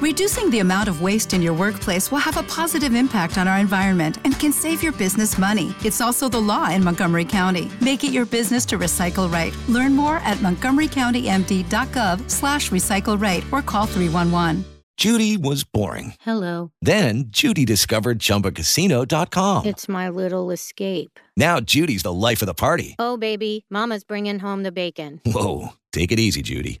Reducing the amount of waste in your workplace will have a positive impact on our environment and can save your business money. It's also the law in Montgomery County. Make it your business to recycle right. Learn more at montgomerycountymd.gov slash recycle right or call 311. Judy was boring. Hello. Then Judy discovered ChumbaCasino.com. It's my little escape. Now Judy's the life of the party. Oh, baby, Mama's bringing home the bacon. Whoa, take it easy, Judy.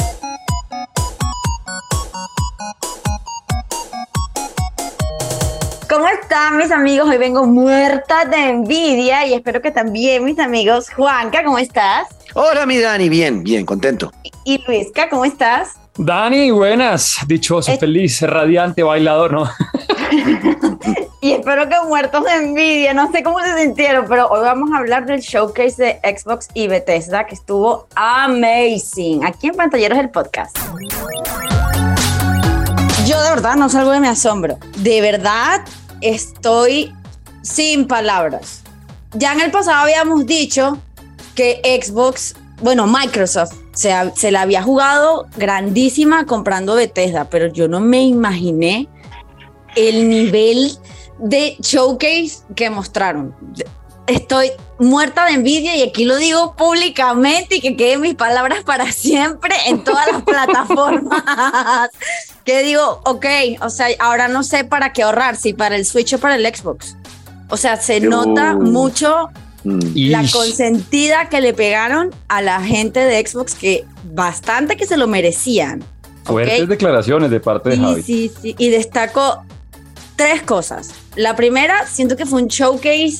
¿Cómo están mis amigos? Hoy vengo muerta de envidia y espero que también mis amigos. Juanca, ¿cómo estás? Hola, mi Dani, bien, bien, contento. Y Luisca, ¿cómo estás? Dani, buenas, dichoso, Eh. feliz, radiante, bailador, ¿no? Y espero que muertos de envidia, no sé cómo se sintieron, pero hoy vamos a hablar del showcase de Xbox y Bethesda que estuvo amazing. Aquí en Pantalleros del Podcast. Yo de verdad no salgo de mi asombro. De verdad estoy sin palabras. Ya en el pasado habíamos dicho que Xbox, bueno, Microsoft se, la había jugado grandísima comprando Bethesda, pero yo no me imaginé el nivel de showcase que mostraron. Estoy muerta de envidia y aquí lo digo públicamente y que queden mis palabras para siempre en todas las plataformas. que digo, ok, o sea, ahora no sé para qué ahorrar, si para el Switch o para el Xbox. O sea, se Yo- nota mucho Mm. la Ish. consentida que le pegaron a la gente de Xbox que bastante que se lo merecían. Fuertes declaraciones de parte de Sí, Javi. sí, sí. Y destaco tres cosas. La primera, siento que fue un showcase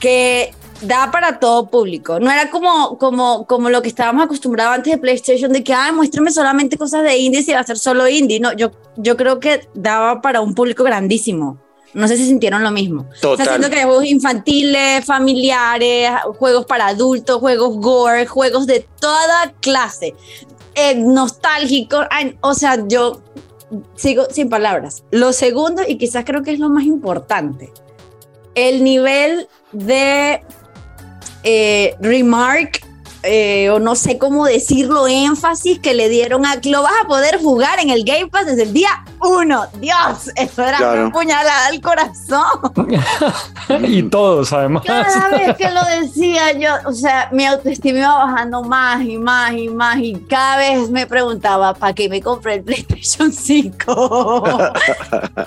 que da para todo público. No era como, como, como lo que estábamos acostumbrados antes de PlayStation, de que, ay, muéstrame solamente cosas de indies y va a ser solo indie. No, yo, yo creo que daba para un público grandísimo. No sé si sintieron lo mismo. O sea, Total. que hay juegos infantiles, familiares, juegos para adultos, juegos gore, juegos de toda clase. Eh, nostálgicos. O sea, yo sigo sin palabras. Lo segundo, y quizás creo que es lo más importante, el nivel de eh, remark, eh, o no sé cómo decirlo, énfasis que le dieron a que lo vas a poder jugar en el Game Pass desde el día uno. Dios, eso era Claro. una puñalada al corazón. y todos, además. Cada vez que lo decía yo, o sea, mi autoestima iba bajando más y más y más y cada vez me preguntaba, ¿para qué me compré el PlayStation 5?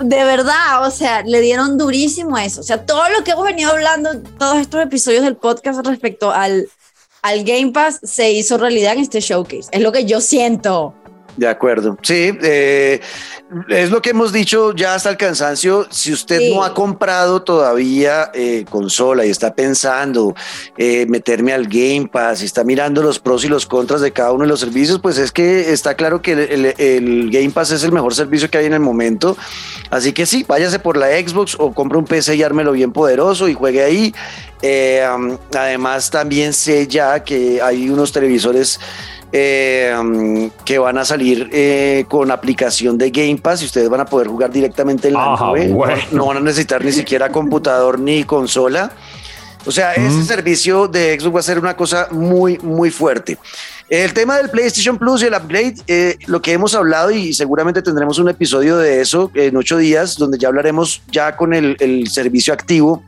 de verdad, o sea, le dieron durísimo eso. O sea, todo lo que hemos venido hablando, todos estos episodios del podcast respecto al, al Game Pass se hizo realidad en este showcase. Es lo que yo siento. De acuerdo. Sí, eh, es lo que hemos dicho ya hasta el cansancio. Si usted Sí. no ha comprado todavía eh, consola y está pensando eh, meterme al Game Pass y está mirando los pros y los contras de cada uno de los servicios, pues es que está claro que el, el- el Game Pass es el mejor servicio que hay en el momento. Así que sí, váyase por la Xbox o compre un PC y ármelo bien poderoso y juegue ahí. Además, también sé ya que hay unos televisores eh, um, que van a salir eh, con aplicación de Game Pass y ustedes van a poder jugar directamente en la Ajá, nube. No- van a necesitar ni siquiera computador ni consola. O sea, Mm. ese servicio de Xbox va a ser una cosa muy, muy fuerte. El tema del PlayStation Plus y el upgrade, eh, lo que hemos hablado y seguramente tendremos un episodio de eso en ocho días, donde ya hablaremos ya con el, el servicio activo,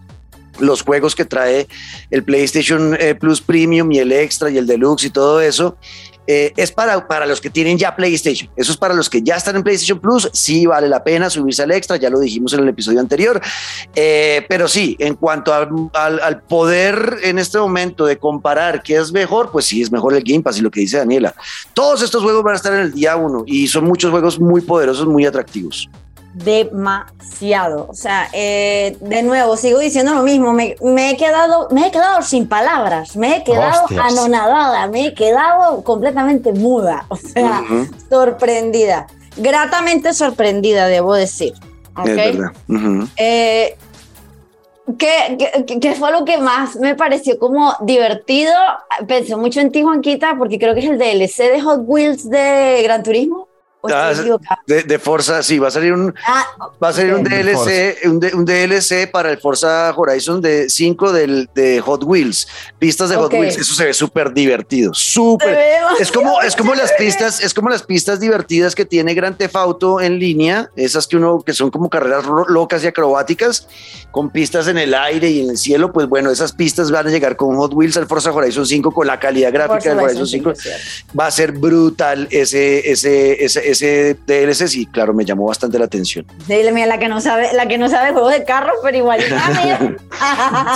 los juegos que trae el PlayStation eh, Plus Premium y el Extra y el Deluxe y todo eso. eh, es para, para los que tienen ya PlayStation. Eso es para los que ya están en PlayStation Plus. Sí vale la pena subirse al extra, ya lo dijimos en el episodio anterior. Eh, pero sí, en cuanto al, al- poder en este momento de comparar qué es mejor, pues sí es mejor el Game Pass y lo que dice Daniela. Todos estos juegos van a estar en el día uno y son muchos juegos muy poderosos, muy atractivos. Demasiado. O sea, eh, de nuevo, sigo diciendo lo mismo. Me, me he quedado, me he quedado sin palabras, me he quedado Hostias. anonadada, me he quedado completamente muda. O sea, Ujú, sorprendida. Gratamente sorprendida, debo decir. ¿ok? Es verdad. Ujú. Eh, ¿Qué, qué, qué fue lo que más me pareció como divertido? Pensé mucho en ti, Juanquita, porque creo que es el DLC de Hot Wheels de Gran Turismo. ¿O Ah, de, de Forza, sí, va a salir un, Ah, va a salir un. DLC, un, un DLC para el Forza Horizon de 5 del, de Hot Wheels, pistas de Hot Ok. Wheels, eso se ve súper divertido, súper. Es como, es como las pistas, es como las pistas divertidas que tiene Gran Theft Auto en línea, esas que uno, que son como carreras locas y acrobáticas, con pistas en el aire y en el cielo, pues bueno, esas pistas van a llegar con Hot Wheels al Forza Horizon 5 con la calidad gráfica del Forza Horizon Horizon 5. 5, cierto. Va a ser brutal ese, ese, ese, ese DLC, sí, claro, me llamó bastante la atención. Dile, mira, la que no sabe, la que no sabe juegos de carros, pero igual.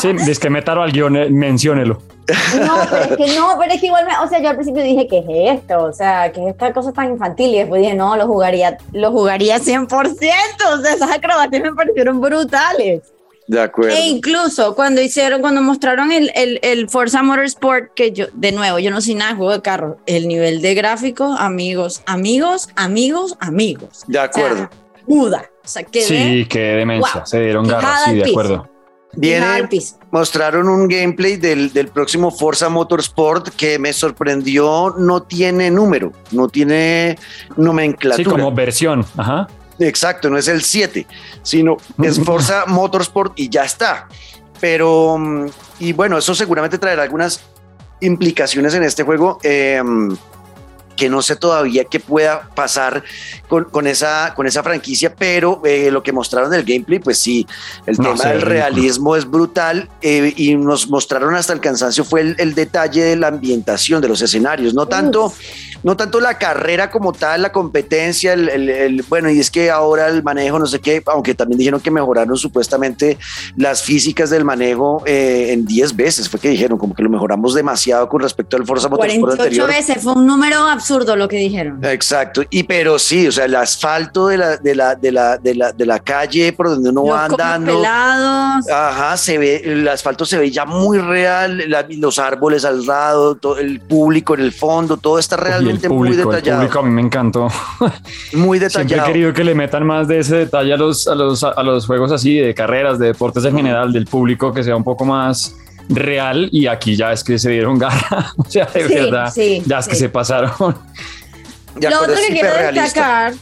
Sí, dice que métalo al guion, eh, menciónelo. No, pero es que no, pero es que igual, me, o sea, yo al principio dije, ¿qué es esto? O sea, ¿qué es esta cosa tan infantil? Y después dije, no, lo jugaría, lo jugaría 100%. O sea, esas acrobacias me parecieron brutales. De acuerdo. E incluso cuando hicieron, cuando mostraron el, el, el Forza Motorsport, que yo, de nuevo, yo no soy nada juego de carro, el nivel de gráficos, amigos, amigos, amigos, amigos. De acuerdo. Buda. O sea, quedé Sí, qué demencia. Wow. Se dieron garras, sí, de piso. acuerdo. Viene, mostraron un gameplay del, del próximo Forza Motorsport que me sorprendió, no tiene número, no tiene Sí, nomenclatura. como versión. Ajá. Exacto, no es el 7, sino es Forza Motorsport y ya está. Pero, mm, y bueno, eso seguramente traerá algunas implicaciones en este juego. eh, que no sé todavía qué pueda pasar con, con esa, con esa franquicia, pero eh, lo que mostraron en el gameplay, pues sí, el No, tema del realismo es brutal eh, y nos mostraron hasta el cansancio fue el, el detalle de la ambientación de los escenarios, no tanto, no tanto la carrera como tal, la competencia, el, el- el- bueno, y es que ahora el manejo, no sé qué, aunque también dijeron que mejoraron supuestamente las físicas del manejo eh, en 10 veces, fue que dijeron, como que lo mejoramos demasiado con respecto al Forza Motorsport 48 anterior. veces, fue un número absurdo lo que dijeron. Exacto, y pero sí, o sea, el asfalto de la, de la, de la, de la, de la calle por donde uno va Los cocos andando. pelados. Ajá, se ve, el asfalto se ve ya muy real, la- los árboles al lado, todo el público en el fondo, todo está El muy público, el detallado. público a mí me encantó. muy Siempre he detallado. querido que le metan más de ese detalle a los, a los, a los juegos así, de carreras, de deportes en general, del público, que sea un poco más real. Y aquí ya es que se dieron garra. o sea, de Sí, verdad, sí, ya es que se pasaron. Lo otro que quiero destacar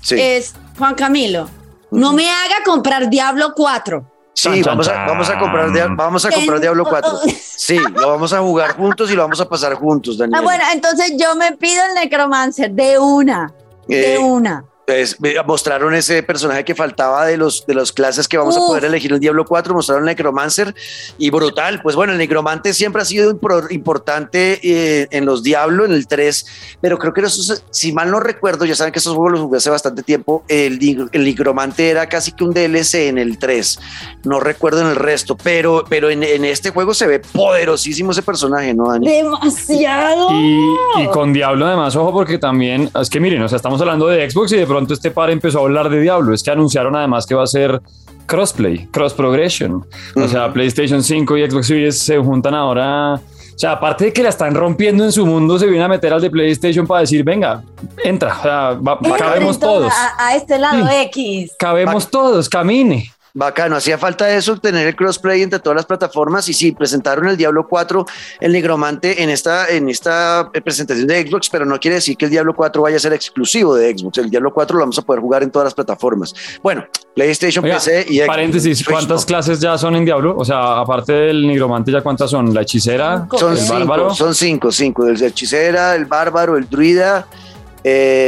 Sí, es, Juan Camilo, no me haga comprar Diablo 4. Sí, Chan, vamos, chan, a, vamos a comprar, dia- chan. vamos a comprar Diablo 4. Sí, lo vamos a jugar juntos y lo vamos a pasar juntos, Daniel. Ah, bueno, entonces yo me pido el Necromancer de una, de Eh, una. Pues, mostraron ese personaje que faltaba de los de las clases que vamos a poder elegir el Diablo 4, mostraron el Necromancer y brutal. Pues bueno, el Necromante siempre ha sido importante eh, en los Diablo, en el 3, pero creo que eso, es- si mal no recuerdo, ya saben que esos juegos los jugué hace bastante tiempo, el, el Necromante era casi que un DLC en el 3, no recuerdo en el resto, pero, pero en, en este juego se ve poderosísimo ese personaje, ¿no, Dani? Demasiado. Y, y con Diablo además, ojo, porque también, es que miren, o sea, estamos hablando de Xbox y de pronto este par empezó a hablar de Diablo. Es que anunciaron además que va a ser crossplay, cross progression. O sea. PlayStation 5 y Xbox Series se juntan ahora. O sea, aparte de que la están rompiendo en su mundo, se viene a meter al de PlayStation para decir, venga, entra, o sea, va- cabemos todos a este lado Sí. X. cabemos todos, camine. Bacano, hacía falta eso, tener el crossplay entre todas las plataformas y sí, presentaron el Diablo 4, el Negromante en esta, en esta eh, presentación de Xbox, pero no quiere decir que el Diablo 4 vaya a ser exclusivo de Xbox, el Diablo 4 lo vamos a poder jugar en todas las plataformas. Bueno, PlayStation, Oiga, PC y Xbox. paréntesis, ¿cuántas clases ya son en Diablo? O sea, aparte del nigromante, ¿ya cuántas son? ¿La hechicera? Son ¿El cinco, bárbaro? son cinco, cinco, el hechicera, el bárbaro, el druida,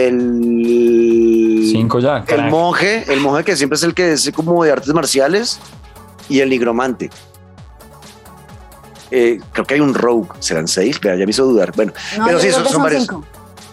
el... Cinco ya, El monje, el monje que siempre es el que es como de artes marciales y el nigromante. Eh, creo que hay un rogue, serán seis, Vea, ya me hizo dudar. Bueno, No, pero sí, son, que son son varios. cinco.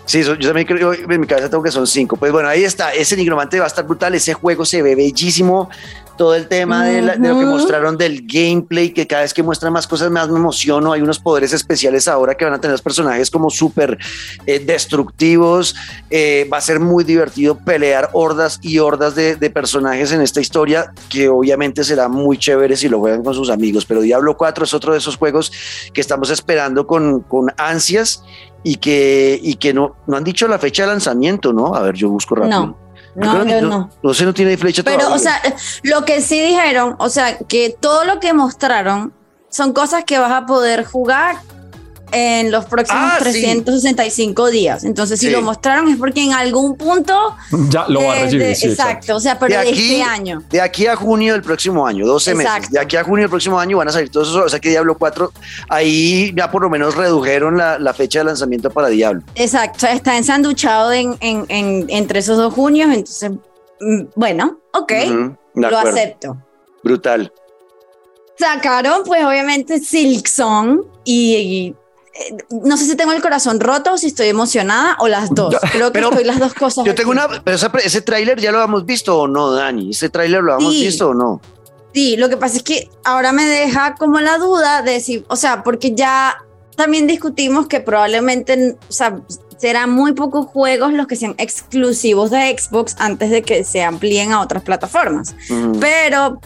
Sí, yo también creo, en mi cabeza tengo que son cinco. Pues bueno, ahí está, ese nigromante va a estar brutal, ese juego se ve bellísimo. Todo el tema de, la- de lo que mostraron del gameplay, que cada vez que muestran más cosas más me emociono. Hay unos poderes especiales ahora que van a tener los personajes como súper eh, destructivos. Eh, va a ser muy divertido pelear hordas y hordas de, de personajes en esta historia, que obviamente será muy chévere si lo juegan con sus amigos. Pero Diablo 4 es otro de esos juegos que estamos esperando con, con ansias y que, y que no, no han dicho la fecha de lanzamiento, ¿no? A ver, yo busco rápido. No. No, yo no. No sé, no tiene flecha Pero, todavía. o sea, lo que sí dijeron, o sea, que todo lo que mostraron son cosas que vas a poder jugar en los próximos Ah, sí. 365 días. Entonces, si Sí. lo mostraron es porque en algún punto. Ya lo va a de- recibir. de- sí, exacto, o sea, pero de, este año. De aquí a junio del próximo año, 12 meses. De aquí a junio del próximo año van a salir todos esos. O sea que Diablo 4, ahí ya por lo menos redujeron la, la fecha de lanzamiento para Diablo. Exacto, o sea, está ensanduchado en, en, en- entre esos dos junios. Entonces, mm, bueno, ok, de lo acepto. Brutal. Sacaron, pues, obviamente, Silksong y. y, eh, no sé si tengo el corazón roto o si estoy emocionada o las dos. Creo que Pero estoy las dos cosas. Yo tengo aquí. una. Pero esa- ese tráiler ya lo habíamos visto o no, Dani. ¿Ese tráiler lo Sí. visto o no? Sí, lo que pasa es que ahora me deja como la duda de si, o sea, porque ya también discutimos que probablemente, o sea, serán muy pocos juegos los que sean exclusivos de Xbox antes de que se amplíen a otras plataformas. Pero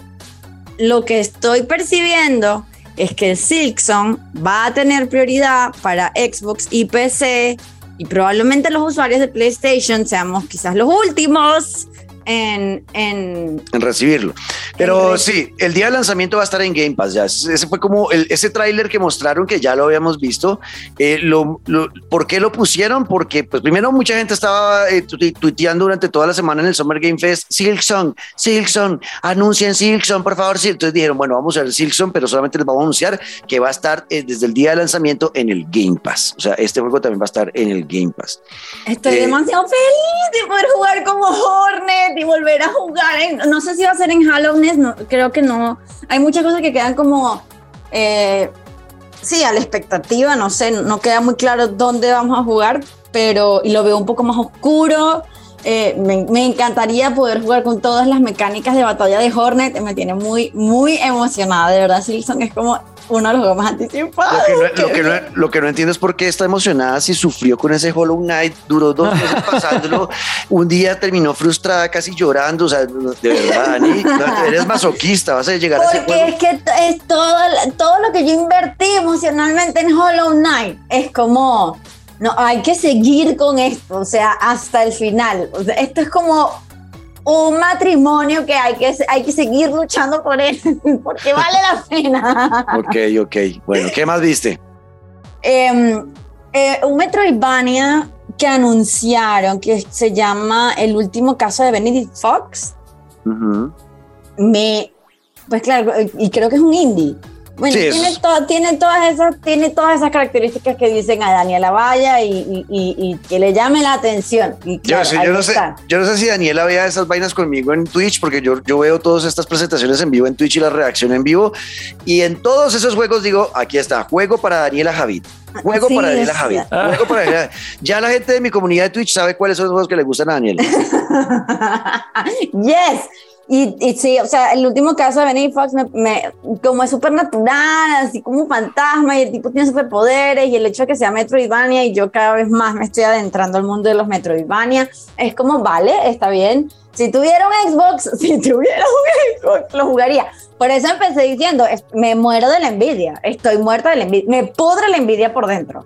lo que estoy percibiendo es que el Silksong va a tener prioridad para Xbox y PC y probablemente los usuarios de PlayStation seamos quizás los últimos en, en en recibirlo. Pero En sí, el día de lanzamiento va a estar en Game Pass. Ya. Ese fue como el- ese tráiler que mostraron que ya lo habíamos visto. Eh, lo, lo- ¿Por qué lo pusieron? Porque, pues, primero, mucha gente estaba eh, tu- tuiteando durante toda la semana en el Summer Game Fest: Silksong, Silksong, anuncien Silksong, por favor. Entonces dijeron, bueno, vamos a ver Silksong, pero solamente les vamos a anunciar que va a estar eh, desde el día de lanzamiento en el Game Pass. O sea, este juego también va a estar en el Game Pass. Estoy Eh, demasiado feliz de poder jugar como Hornet y volver a jugar. en- no sé si va a ser en Halloween, no, creo que no. Hay muchas cosas que quedan como. eh, sí, a la expectativa, no sé, no queda muy claro dónde vamos a jugar, pero. Y lo veo un poco más oscuro. Eh, me, me encantaría poder jugar con todas las mecánicas de batalla de Hornet. Me tiene muy, muy emocionada. De verdad, Silson es como uno de los juegos más anticipados. Lo que, no, lo, que no, lo que no entiendo es por qué está emocionada si sufrió con ese Hollow Knight, duró dos meses pasándolo, un día terminó frustrada, casi llorando, o sea, de verdad, Dani, no, eres masoquista, vas a llegar a ese Porque juego. es que es todo, todo lo que yo invertí emocionalmente en Hollow Knight. Es como, no, hay que seguir con esto, o sea, hasta el final. O sea, esto es como un matrimonio que hay que, hay que seguir luchando por él, porque vale la pena. Ok, ok, bueno, ¿qué más viste? Em, eh, un Metroidvania que anunciaron que se llama El último caso de Benedict Fox. Me pues claro y creo que es un indie bueno Sí, tiene, to- tiene todas esas tiene todas esas características que dicen a Daniela Vaya y, y- y- y que le llame la atención y Yo, sé, no sé, yo no sé si Daniela vea esas vainas conmigo en Twitch, porque yo, yo veo todas estas presentaciones en vivo en Twitch y la reacción en vivo, y en todos esos juegos digo, aquí está, juego para Daniela Javid. Juego Sí, para Daniela Javid. Juego para Daniela- Ya la gente de mi comunidad de Twitch sabe cuáles son los juegos que le gustan a Daniela. yes y, y sí, o sea, el último caso de Benny Fox, me, me- como es súper natural, así como un fantasma, y el tipo tiene superpoderes, y el hecho de que sea Metroidvania, y yo cada vez más me estoy adentrando al mundo de los Metroidvania, es como, vale, está bien. Si tuviera un Xbox, si tuviera un Xbox, lo jugaría. Por eso empecé diciendo, me muero de la envidia, estoy muerta de la envidia, me pudre la envidia por dentro.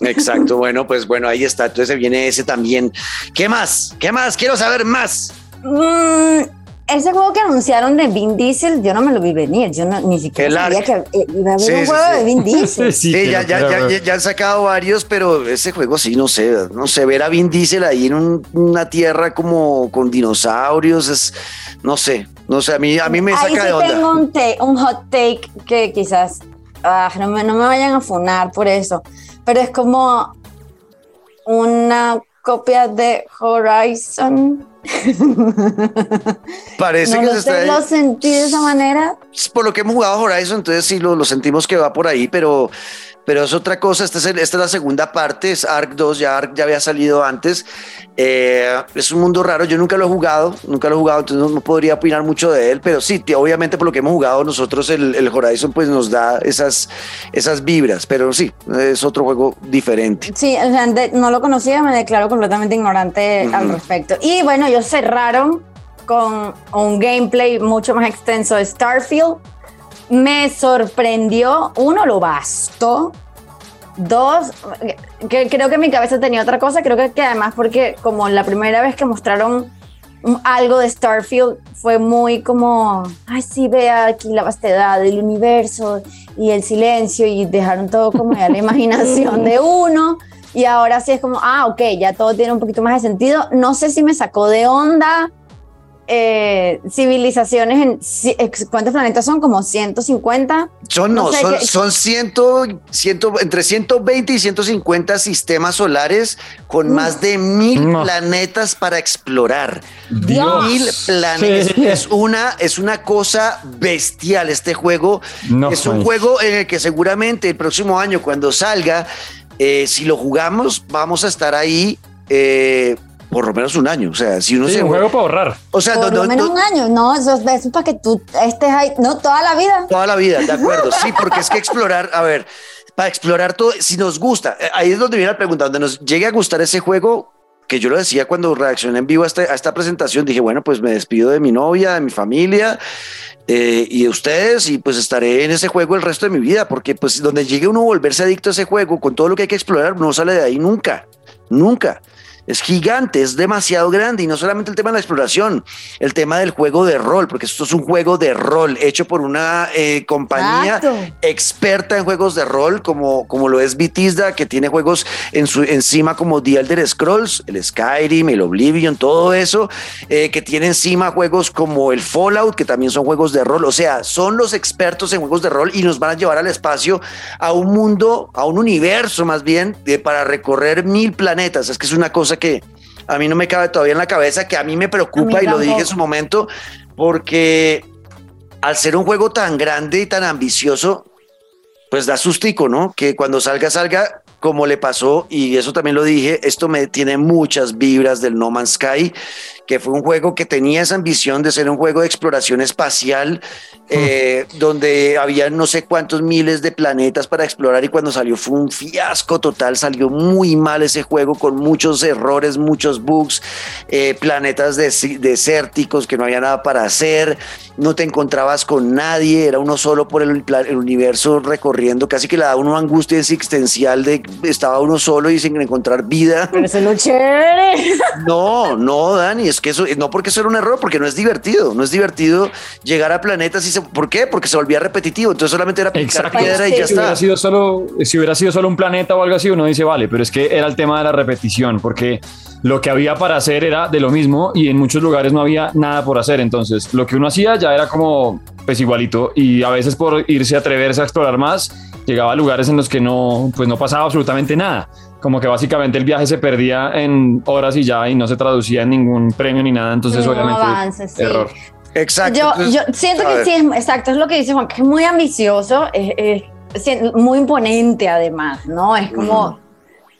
Exacto, bueno, pues bueno, ahí está. Entonces viene ese también. ¿Qué más? ¿Qué más? Quiero saber más. Mm, ese juego que anunciaron de Vin Diesel, yo no me lo vi venir. Yo no, ni siquiera El sabía Ark. que eh, iba a haber Sí, un sí, juego sí. de Vin Diesel. Sí, Sí, que ya, ya, ya, ya, ya han sacado varios, pero ese juego sí, no sé, no sé, ver a Vin Diesel ahí en un- una tierra como con dinosaurios, es, no sé, no sé, a mí, a mí me Ahí saca sí de onda. tengo un, ta- un hot take que quizás ah, no, me, no me vayan a funar por eso, pero es como una copia de Horizon. Parece no que lo se sé, está... lo sentí de esa manera. por lo que hemos jugado Horizon, entonces sí lo, lo sentimos que va por ahí, pero, pero es otra cosa. Esta es, el- esta es la segunda parte, es Ark 2, ya Ark ya había salido antes. Eh, es un mundo raro, yo nunca lo he jugado, nunca lo he jugado, entonces no, no podría opinar mucho de él, pero sí, obviamente por lo que hemos jugado nosotros, el, el Horizon pues nos da esas, esas vibras, pero sí, es otro juego diferente. Sí, o sea, de- no lo conocía, me declaro completamente ignorante al Ujú. respecto. Y bueno, ellos cerraron con un gameplay mucho más extenso de Starfield. Me sorprendió, uno, lo vasto Dos, que creo que mi cabeza tenía otra cosa, creo que, que además porque como la primera vez que mostraron algo de Starfield fue muy como, ay sí, vea aquí la vastedad del universo y el silencio y dejaron todo como a la imaginación de uno. Y ahora sí es como, ah, ok, ya todo tiene un poquito más de sentido. No sé si me sacó de onda eh, civilizaciones en cuántos planetas son como 150 son no, son, son ciento, entre 120 y 150 sistemas solares con más de mil planetas para explorar. Mil planetas. Es una es una cosa bestial este juego. Es un juego en el que seguramente el próximo año cuando salga eh, si lo jugamos vamos a estar ahí eh, por lo menos un año. O sea, si uno sí, se. un juego para ahorrar. O sea, por lo menos un año, no, eso, es para que tú estés ahí, no, toda la vida. Toda la vida, de acuerdo. Sí, porque es que explorar, a ver, para explorar todo, si nos gusta, eh, ahí es donde viene la pregunta, donde nos llegue a gustar ese juego, que yo lo decía cuando reaccioné en vivo a esta, a esta presentación, dije, bueno, pues me despido de mi novia, de mi familia. Eh, y de ustedes y pues estaré en ese juego el resto de mi vida porque pues donde llegue uno a volverse adicto a ese juego con todo lo que hay que explorar no sale de ahí nunca nunca es gigante, es demasiado grande. Y no solamente el tema de la exploración, el tema del juego de rol, porque esto es un juego de rol hecho por una eh, compañía experta en juegos de rol como, como lo es Bethesda, que tiene juegos en su, encima como The Elder Scrolls, el Skyrim, el Oblivion, todo eso, eh, que tiene encima juegos como el Fallout, que también son juegos de rol, o sea, son los expertos en juegos de rol y nos van a llevar al espacio, a un mundo, a un universo más bien, para recorrer mil planetas, es que es una cosa que a mí no me cabe todavía en la cabeza, que a mí me preocupa y lo dije en su momento, porque al ser un juego tan grande y tan ambicioso, pues da sustico, ¿no? Que cuando salga, salga como le pasó, y eso también lo dije, esto me tiene muchas vibras del No Man's Sky, que fue un juego que tenía esa ambición de ser un juego de exploración espacial, eh, donde había no sé cuántos miles de planetas para explorar y cuando salió fue un fiasco total, salió muy mal ese juego con muchos errores, muchos bugs, eh, planetas desérticos que no había nada para hacer, no te encontrabas con nadie, era uno solo por el, el universo recorriendo, casi que le da uno angustia existencial de estaba uno solo y sin encontrar vida. Pero eso es lo chévere. No, no, Dani, es que eso, no porque eso era un error, porque no es divertido, no es divertido llegar a planetas y se, ¿por qué? Porque se volvía repetitivo, entonces solamente era picar piedra y ya si está. Hubiera sido solo, si hubiera sido solo un planeta o algo así, uno dice, vale, pero es que era el tema de la repetición, porque lo que había para hacer era de lo mismo y en muchos lugares no había nada por hacer, entonces lo que uno hacía ya era como pues igualito y a veces por irse a atreverse a explorar más llegaba a lugares en los que no pues no pasaba absolutamente nada como que básicamente el viaje se perdía en horas y ya y no se traducía en ningún premio ni nada, entonces obviamente error. Exacto. Yo, yo siento que sí, es, exacto, es lo que dice Juan, que es muy ambicioso, es, muy imponente además, ¿no? Es como,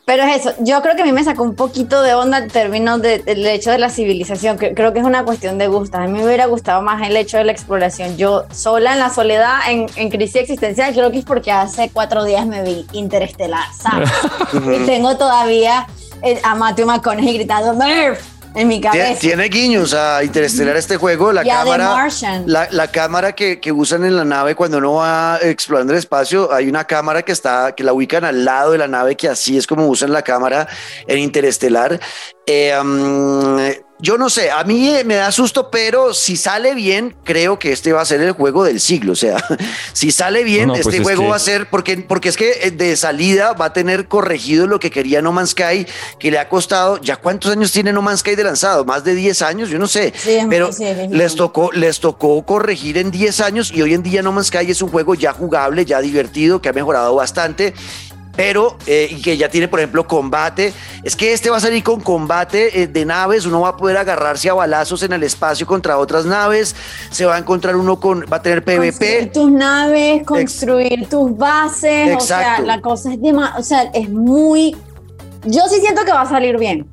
pero es eso, yo creo que a mí me sacó un poquito de onda en términos del hecho de la civilización, que creo que es una cuestión de gusto. A mí me hubiera gustado más el hecho de la exploración. Yo sola en la soledad, en, en crisis existencial, creo que es porque hace cuatro días me vi interestelar, ¿sabes? y tengo todavía eh, a Matthew McConaughey gritando, Murph, en mi cabeza. Tiene guiños a Interestelar este juego, la cámara, la, la, cámara que, que, usan en la nave cuando uno va explorando el espacio, hay una cámara que está, que la ubican al lado de la nave, que así es como usan la cámara en Interestelar. Eh, um, yo no sé, a mí me da susto, pero si sale bien, creo que este va a ser el juego del siglo. O sea, si sale bien, pues este juego va a ser, porque, porque es que eh, de salida va a tener corregido lo que quería No Man's Sky, que le ha costado, ¿ya cuántos años tiene No Man's Sky de lanzado? Más de 10 años, yo no sé. pero les, tocó, les tocó corregir en 10 años y hoy en día No Man's Sky es un juego ya jugable, ya divertido, que ha mejorado bastante pero eh, y que ya tiene, por ejemplo, combate. Es que este va a salir con combate eh, de naves, uno va a poder agarrarse a balazos en el espacio contra otras naves, se va a encontrar uno con, va a tener PvP. Construir tus naves, construir tus bases, o sea, la cosa es de o sea, es muy, yo sí siento que va a salir bien.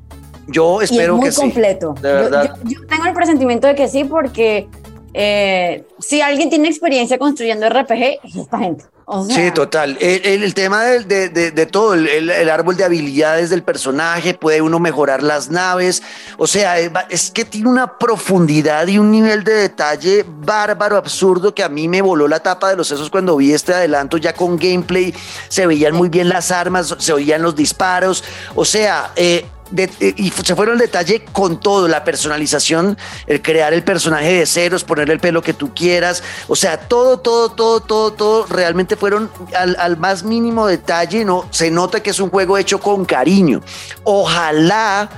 Yo espero y es muy que completo. sí. De verdad. Yo, yo, tengo el presentimiento de que sí, porque eh, si alguien tiene experiencia construyendo RPG, es esta gente. Sí, total. El, tema de, todo, el, árbol de habilidades del personaje, puede uno mejorar las naves. O sea, es que tiene una profundidad y un nivel de detalle bárbaro, absurdo, que a mí me voló la tapa de los sesos cuando vi este adelanto ya con gameplay. Se veían muy bien las armas, se oían los disparos. O sea, eh, eh, y se fueron al detalle con todo, la personalización, el crear el personaje de ceros, ponerle el pelo que tú quieras, o sea, todo, todo, todo, todo, todo, realmente fueron al, al más mínimo detalle, ¿no? Se nota que es un juego hecho con cariño. Ojalá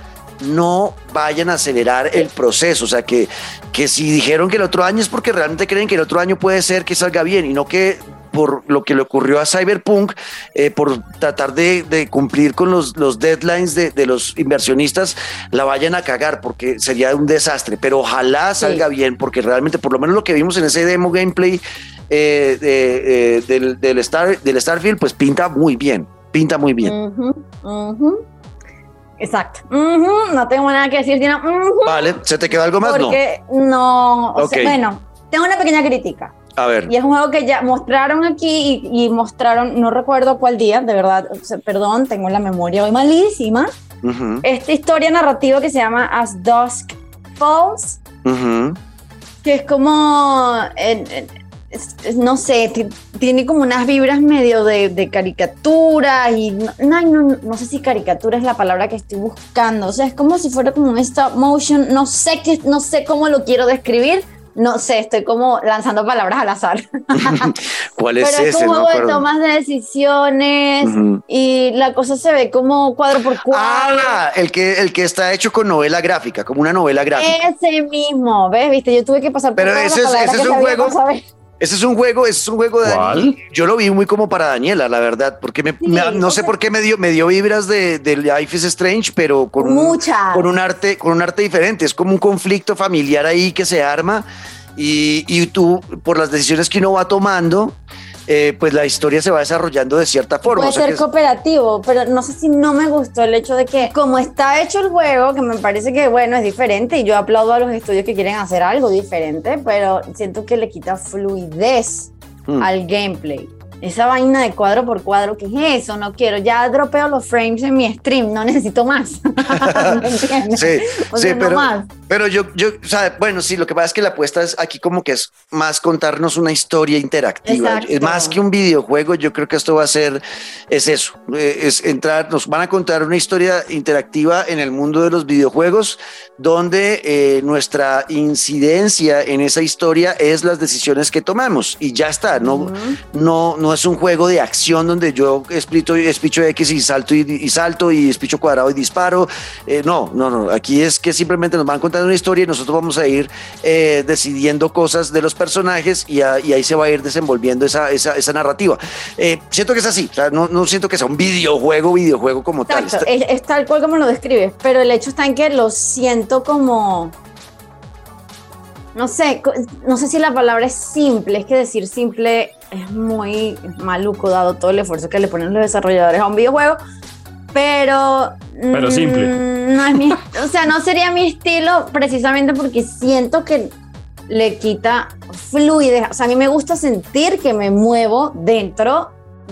no vayan a acelerar el proceso, o sea, que, que si dijeron que el otro año es porque realmente creen que el otro año puede ser que salga bien y no que por lo que le ocurrió a Cyberpunk, eh, por tratar de, de cumplir con los, los deadlines de, de los inversionistas, la vayan a cagar porque sería un desastre. Pero ojalá salga bien, porque realmente, por lo menos lo que vimos en ese demo gameplay eh, eh, del, del, Star, del Starfield, pues pinta muy bien. Pinta muy bien. ujú. Exacto. No tengo nada que decir, Vale, ¿se te quedó algo más? No. porque no. o sea, bueno, tengo una pequeña crítica. A ver. Y es un juego que ya mostraron aquí y, y mostraron, no recuerdo cuál día, de verdad, o sea, perdón, tengo la memoria hoy malísima. Ujú, Esta historia narrativa que se llama As Dusk Falls, que es como, en- en- es- es- no sé, ti- tiene como unas vibras medio de, de caricatura y no, no, no, no sé si caricatura es la palabra que estoy buscando, o sea, es como si fuera como un stop motion, no sé, qué, no sé cómo lo quiero describir, no sé, estoy como lanzando palabras al azar. ¿Cuál es Pero es ese? un juego de tomas de decisiones y la cosa se ve como cuadro por cuadro. Ah, el que, el que está hecho con novela gráfica, como una novela gráfica. Ese mismo, ¿ves? Viste, yo tuve que pasar por Pero ese es- ese es un juego-. Ese es un juego, ese es un juego de ¿Cuál? Dani. Yo lo vi muy como para Daniela, la verdad, porque me- me- no sé sea- por qué me dio, me dio vibras de, de Life is Strange, pero con un, Muchas. con un arte, con un arte diferente. Es como un conflicto familiar ahí que se arma y, y tú, por las decisiones que uno va tomando, eh, pues la historia se va desarrollando de cierta forma. Puede O sea ser que es- cooperativo, pero no sé si no me gustó el hecho de que, como está hecho el juego, que me parece que, bueno, es diferente, y yo aplaudo a los estudios que quieren hacer algo diferente, pero siento que le quita fluidez Mm. al gameplay. Esa vaina de cuadro por cuadro, ¿qué es eso? No quiero. Ya dropeo los frames en mi stream, no necesito más. Sí, O sí, sea, no pero, más. pero yo, yo, o sea, bueno, sí, lo que pasa es que la apuesta es aquí como que es más contarnos una historia interactiva. Exacto. Es más que un videojuego, yo creo que esto va a ser, es eso, eh, es entrar, nos van a contar una historia interactiva en el mundo de los videojuegos, donde eh, nuestra incidencia en esa historia es las decisiones que tomamos y ya está, no, no, no es un juego de acción donde yo explico, espicho X y salto y, y salto y espicho cuadrado y disparo. Eh, no, no, no. Aquí es que simplemente nos van contando una historia y nosotros vamos a ir eh, decidiendo cosas de los personajes y, a- y ahí se va a ir desenvolviendo esa, esa, esa narrativa. Eh, siento que es así. O sea, no, no siento que sea un videojuego, videojuego como tal. Exacto, es, es tal cual como lo describes, pero el hecho está en que lo siento como, no sé, no sé si la palabra es simple, es que decir simple es muy maluco dado todo el esfuerzo que le ponen los desarrolladores a un videojuego, pero... Pero simple. mm, No es mi, o sea, no sería mi estilo precisamente porque siento que le quita fluidez, o sea, a mí me gusta sentir que me muevo dentro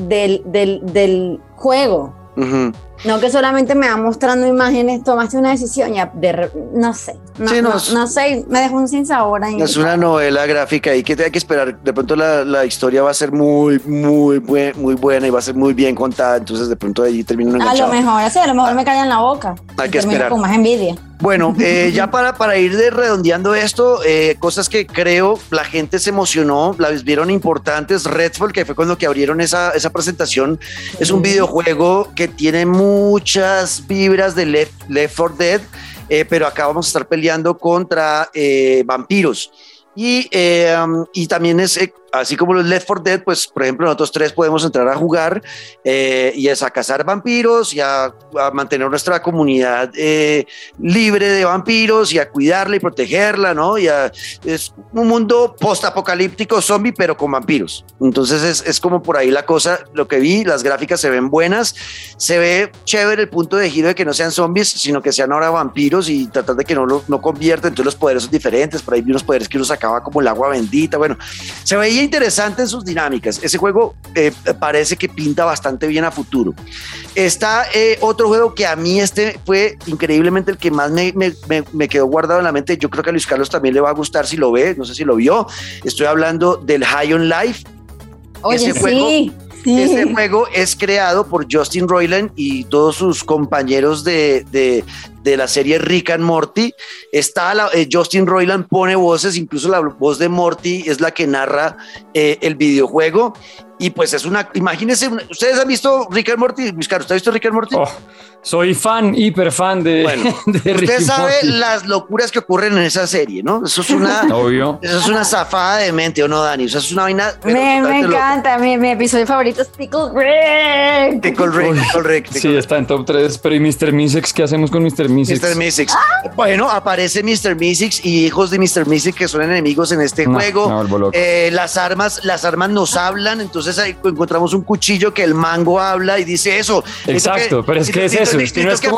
del, del, del juego. Ujú. No que solamente me va mostrando imágenes, tomaste una decisión, ya, de no sé, no, Sí, no, no, no sé, me dejó un sin sabor ahí. Es una novela gráfica y que hay que esperar. De pronto la, la historia va a ser muy, muy, buen- muy buena y va a ser muy bien contada. Entonces de pronto ahí termina A lo mejor, sí, a lo mejor me callan la boca. Hay y que esperar. con más envidia. Bueno, eh, ya para, para ir de redondeando esto, eh, cosas que creo la gente se emocionó, las vieron importantes. Redfall, que fue cuando que abrieron esa, esa presentación, es un videojuego que tiene muchas vibras de Left, Left 4 Dead, eh, pero acá vamos a estar peleando contra eh, vampiros. Y, eh, y también es, eh, así como los Left 4 Dead, pues por ejemplo nosotros tres podemos entrar a jugar eh, y es a cazar vampiros y a, a mantener nuestra comunidad eh, libre de vampiros y a cuidarla y protegerla, ¿no? Y a- es un mundo post-apocalíptico zombie, pero con vampiros. Entonces es, es como por ahí la cosa, lo que vi, las gráficas se ven buenas, se ve chévere el punto de giro de que no sean zombies, sino que sean ahora vampiros y tratar de que no lo no conviertan, entonces los poderes son diferentes, por ahí vi unos poderes que uno saca sacaba como el agua bendita. Bueno, se veía interesante en sus dinámicas. Ese juego eh, parece que pinta bastante bien a futuro. Está eh, otro juego que a mí este fue increíblemente el que más me, me, me, quedó guardado en la mente. Yo creo que a Luis Carlos también le va a gustar si lo ve, no sé si lo vio. Estoy hablando del High on Life. Oye, ese juego, Este juego es creado por Justin Roiland y todos sus compañeros de, de, la serie Rick and Morty. Está eh, Justin Roiland pone voces, incluso la voz de Morty es la que narra eh, el videojuego. Y pues es una, imagínense, ¿ustedes han visto Rick and Morty? ¿usted ha visto Rick and Morty? Oh, soy fan, hiper fan de, bueno, Usted sabe las locuras que ocurren en esa serie, ¿no? Eso es una, Obvio. Eso es una zafada de mente, ¿o no, Dani? Eso es una vaina. Me, me encanta, mi, mi, episodio favorito es Pickle Rick. Pickle Rick, Pickle Rick. sí, está en top 3, pero ¿y Mr. Misex? ¿Qué hacemos con Mr. Misex? Mr. Misex. Bueno, aparece Mr. Misex y hijos de Mr. Misex que son enemigos en este juego. eh, las armas, las armas nos hablan, entonces ahí encontramos un cuchillo que el mango habla y dice eso. Exacto, pero es que es eso. Y no es que...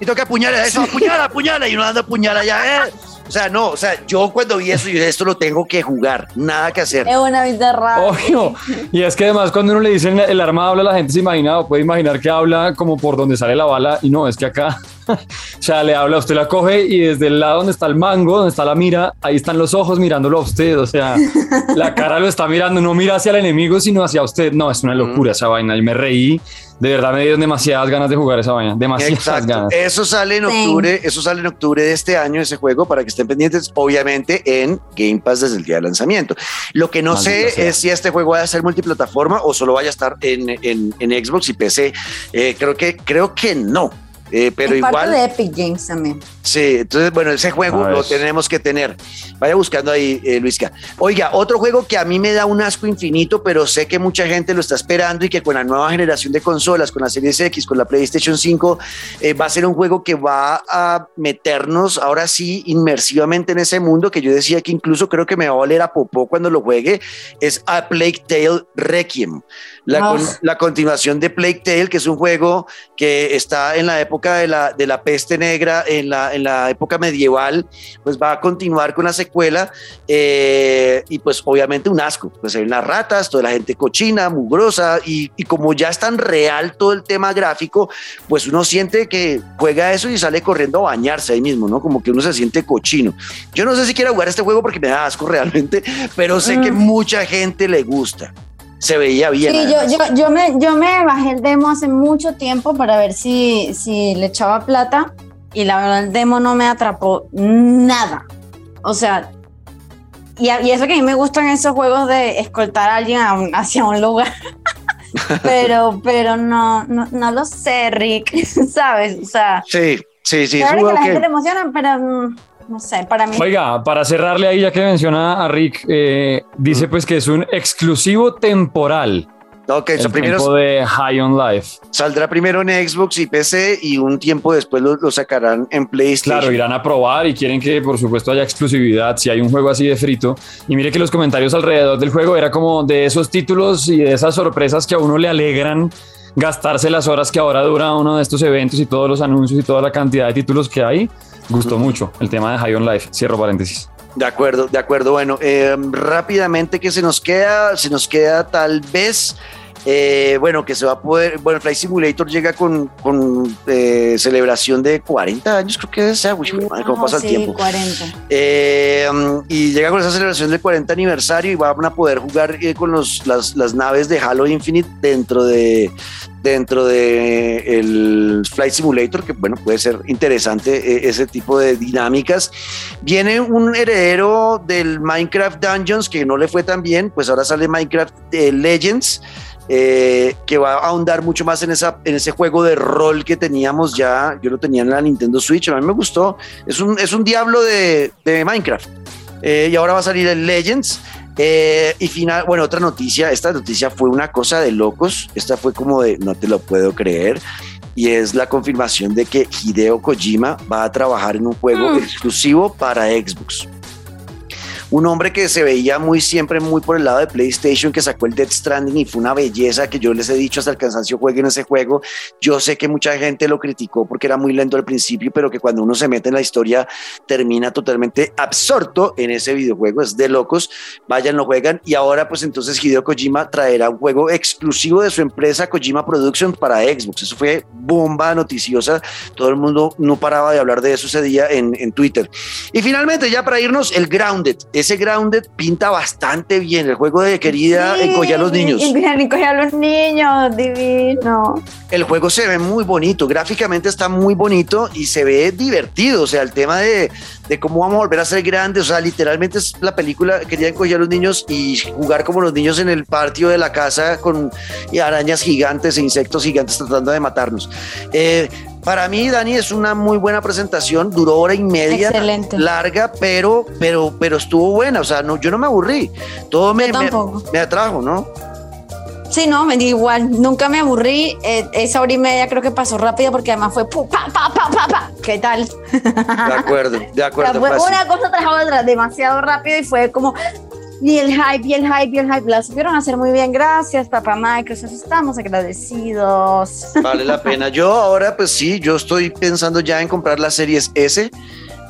Y toca apuñalar eso, apuñala, apuñala, y uno anda apuñala ya. Eh. O sea, no, o sea, yo cuando vi eso, yo esto lo tengo que jugar, nada que hacer. Es una vida rara. Obvio. Y es que además cuando uno le dice el arma habla, la gente se imagina o puede imaginar que habla como por donde sale la bala y no, es que acá, o sea, le habla, usted la coge y desde el lado donde está el mango, donde está la mira, ahí están los ojos mirándolo a usted, o sea, la cara lo está mirando, no mira hacia el enemigo, sino hacia usted. No, es una locura esa vaina. Y me reí de verdad me dieron demasiadas ganas de jugar esa vaina, demasiadas Exacto. ganas. Eso sale en octubre, sí. eso sale en octubre de este año ese juego para que estén pendientes, obviamente en Game Pass desde el día de lanzamiento. Lo que no Maldita sé sea. es si este juego va a ser multiplataforma o solo vaya a estar en, en, en Xbox y PC. Eh, creo que creo que no. Eh, pero es igual. Parte de Epic Games también. Sí, entonces, bueno, ese juego lo tenemos que tener. Vaya buscando ahí, eh, Luisca. Oiga, otro juego que a mí me da un asco infinito, pero sé que mucha gente lo está esperando y que con la nueva generación de consolas, con la Series X, con la PlayStation 5, eh, va a ser un juego que va a meternos ahora sí inmersivamente en ese mundo que yo decía que incluso creo que me va a oler a popó cuando lo juegue. Es A Plague Tale Requiem. La, con, la continuación de Plague Tale, que es un juego que está en la época de la, de la peste negra, en la, en la época medieval, pues va a continuar con la secuela eh, y pues obviamente un asco, pues hay unas ratas, toda la gente cochina, mugrosa y, y, como ya es tan real todo el tema gráfico, pues uno siente que juega eso y sale corriendo a bañarse ahí mismo, ¿no? Como que uno se siente cochino. Yo no sé si quiero jugar este juego porque me da asco realmente, pero sé que mucha gente le gusta se veía bien. Sí, yo, yo, yo, me, yo me bajé el demo hace mucho tiempo para ver si, si le echaba plata y la verdad el demo no me atrapó nada. O sea, y, y eso que a mí me gustan esos juegos de escoltar a alguien a un, hacia un lugar. pero, pero no, no, no, lo sé, Rick, ¿sabes? O sea, sí, sí, sí. Claro que la gente le emociona, pero no sé, para mí. Oiga, para cerrarle ahí, ya que menciona a Rick, eh, dice pues que es un exclusivo temporal. Ok, el so primero tiempo de High on Life. Saldrá primero en Xbox y PC y un tiempo después lo, lo, sacarán en PlayStation. Claro, irán a probar y quieren que por supuesto haya exclusividad si hay un juego así de frito. Y mire que los comentarios alrededor del juego era como de esos títulos y de esas sorpresas que a uno le alegran gastarse las horas que ahora dura uno de estos eventos y todos los anuncios y toda la cantidad de títulos que hay. Gustó mucho el tema de High on Life. Cierro paréntesis. De acuerdo, de acuerdo. Bueno, eh, rápidamente que se nos queda, se nos queda tal vez, eh, bueno, que se va a poder, bueno, Flight Simulator llega con, con eh, celebración de 40 años, creo que es, uy, madre, cómo pasa sí, el tiempo. 40. Eh, y llega con esa celebración del 40 aniversario y van a poder jugar eh, con los, las, las naves de Halo Infinite dentro de, dentro de el Flight Simulator, que bueno, puede ser interesante eh, ese tipo de dinámicas. Viene un heredero del Minecraft Dungeons que no le fue tan bien, pues ahora sale Minecraft eh, Legends. Eh, que va a ahondar mucho más en, esa, en ese juego de rol que teníamos ya, yo lo tenía en la Nintendo Switch, a mí me gustó, es un, es un diablo de, de Minecraft. Eh, y ahora va a salir el Legends, eh, y final, bueno, otra noticia, esta noticia fue una cosa de locos, esta fue como de no te lo puedo creer, y es la confirmación de que Hideo Kojima va a trabajar en un juego mm. exclusivo para Xbox. Un hombre que se veía muy siempre muy por el lado de PlayStation, que sacó el Dead Stranding y fue una belleza que yo les he dicho hasta el cansancio jueguen ese juego. Yo sé que mucha gente lo criticó porque era muy lento al principio, pero que cuando uno se mete en la historia termina totalmente absorto en ese videojuego, es de locos, vayan, lo juegan y ahora pues entonces Hideo Kojima traerá un juego exclusivo de su empresa Kojima Productions para Xbox. Eso fue bomba noticiosa, todo el mundo no paraba de hablar de eso ese en Twitter. Y finalmente ya para irnos, el Grounded, ese Grounded pinta bastante bien, el juego de querida sí, a los niños. a los niños, divino. El juego se ve muy bonito, gráficamente está muy bonito y se ve divertido, o sea, el tema de, de cómo vamos a volver a ser grandes, o sea, literalmente es la película quería encoger a los niños y jugar como los niños en el patio de la casa con arañas gigantes e insectos gigantes tratando de matarnos. Eh, para mí, Dani, es una muy buena presentación, duró hora y media, Excelente. larga, pero, pero, pero estuvo buena, o sea, no, yo no me aburrí, todo me, me, me atrajo, ¿no? Sí, no, me dio igual. Nunca me aburrí. Eh, esa hora y media creo que pasó rápido porque además fue pa, pa, pa, pa, pa. ¿Qué tal? De acuerdo, de acuerdo. fue una cosa tras otra, demasiado rápido y fue como. Y el hype, y el hype, y el hype. La supieron hacer muy bien. Gracias, papá Microsoft. Estamos agradecidos. Vale la pena. Yo ahora, pues sí, yo estoy pensando ya en comprar las series S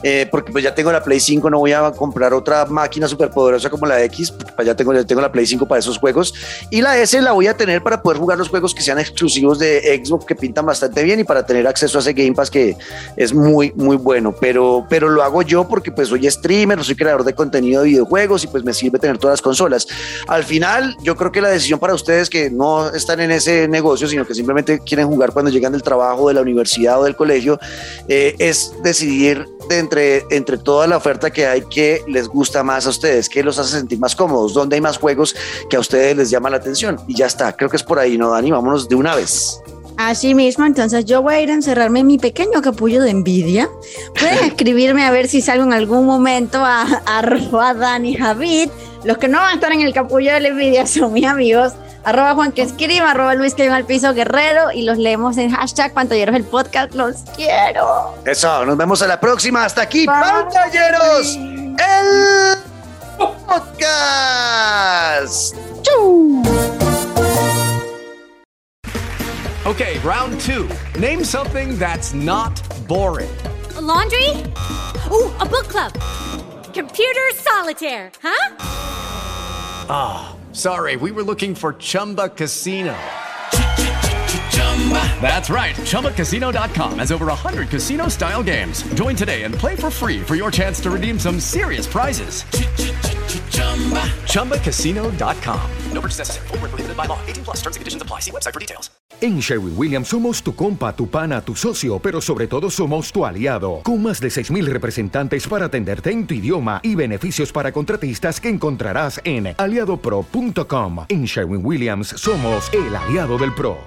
eh, porque pues ya tengo la Play 5, no voy a comprar otra máquina súper poderosa como la X, porque pues, ya tengo, ya tengo la Play 5 para esos juegos. Y la S la voy a tener para poder jugar los juegos que sean exclusivos de Xbox, que pintan bastante bien, y para tener acceso a ese Game Pass que es muy, muy bueno. Pero, pero lo hago yo porque pues soy streamer, soy creador de contenido de videojuegos y pues me sirve tener todas las consolas. Al final, yo creo que la decisión para ustedes que no están en ese negocio, sino que simplemente quieren jugar cuando llegan del trabajo, de la universidad o del colegio, eh, es decidir de entre, entre toda la oferta que hay que les gusta más a ustedes, que los hace sentir más cómodos, donde hay más juegos que a ustedes les llama la atención. Y ya está, creo que es por ahí, ¿no, Dani? Vámonos de una vez. Así mismo, entonces yo voy a ir a encerrarme en mi pequeño capullo de envidia. Pueden escribirme a ver si salgo en algún momento a, a arroba Dani Javid. Los que no van a estar en el capullo de la envidia son mis amigos arroba Juan que escriba, arroba Luis que al piso guerrero y los leemos en hashtag pantalleros el podcast. Los quiero. Eso, nos vemos a la próxima. Hasta aquí, pantalleros, el podcast. Chau. Okay, round two. Name something that's not boring. A laundry? Ooh, a book club. Computer solitaire, huh? Ah. Sorry, we were looking for Chumba Casino. That's right. ChumbaCasino.com has over 100 casino style games. Join today and play for free for your chance to redeem some serious prizes. ChumbaCasino.com. No purchase necessary. Full prohibited by law. 18 plus terms and conditions apply. See website for details. En Sherwin Williams somos tu compa, tu pana, tu socio, pero sobre todo somos tu aliado. Con más de 6,000 representantes para atenderte en tu idioma y beneficios para contratistas que encontrarás en aliadopro.com. En Sherwin Williams somos el aliado del pro.